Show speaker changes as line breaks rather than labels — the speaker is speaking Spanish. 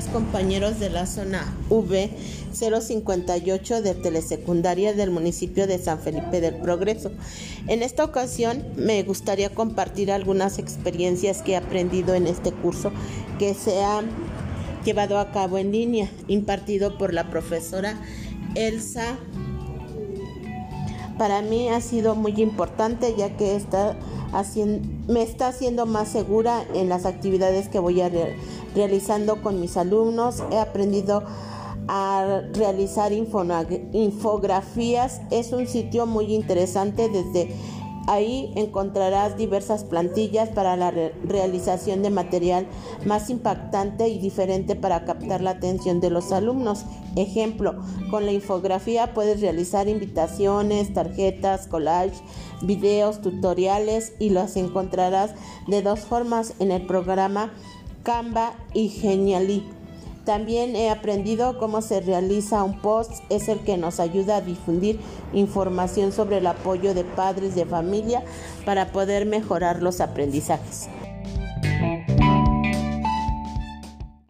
compañeros de la zona V 058 de telesecundaria del municipio de San Felipe del Progreso. En esta ocasión me gustaría compartir algunas experiencias que he aprendido en este curso que se ha llevado a cabo en línea, impartido por la profesora Elsa. Para mí ha sido muy importante ya que está me está haciendo más segura en las actividades que voy a realizando con mis alumnos. He aprendido a realizar infografías. Es un sitio muy interesante desde Ahí encontrarás diversas plantillas para la realización de material más impactante y diferente para captar la atención de los alumnos. Ejemplo, con la infografía puedes realizar invitaciones, tarjetas, collage, videos, tutoriales y los encontrarás de dos formas en el programa Canva y Genially. También he aprendido cómo se realiza un post, es el que nos ayuda a difundir información sobre el apoyo de padres de familia para poder mejorar los aprendizajes.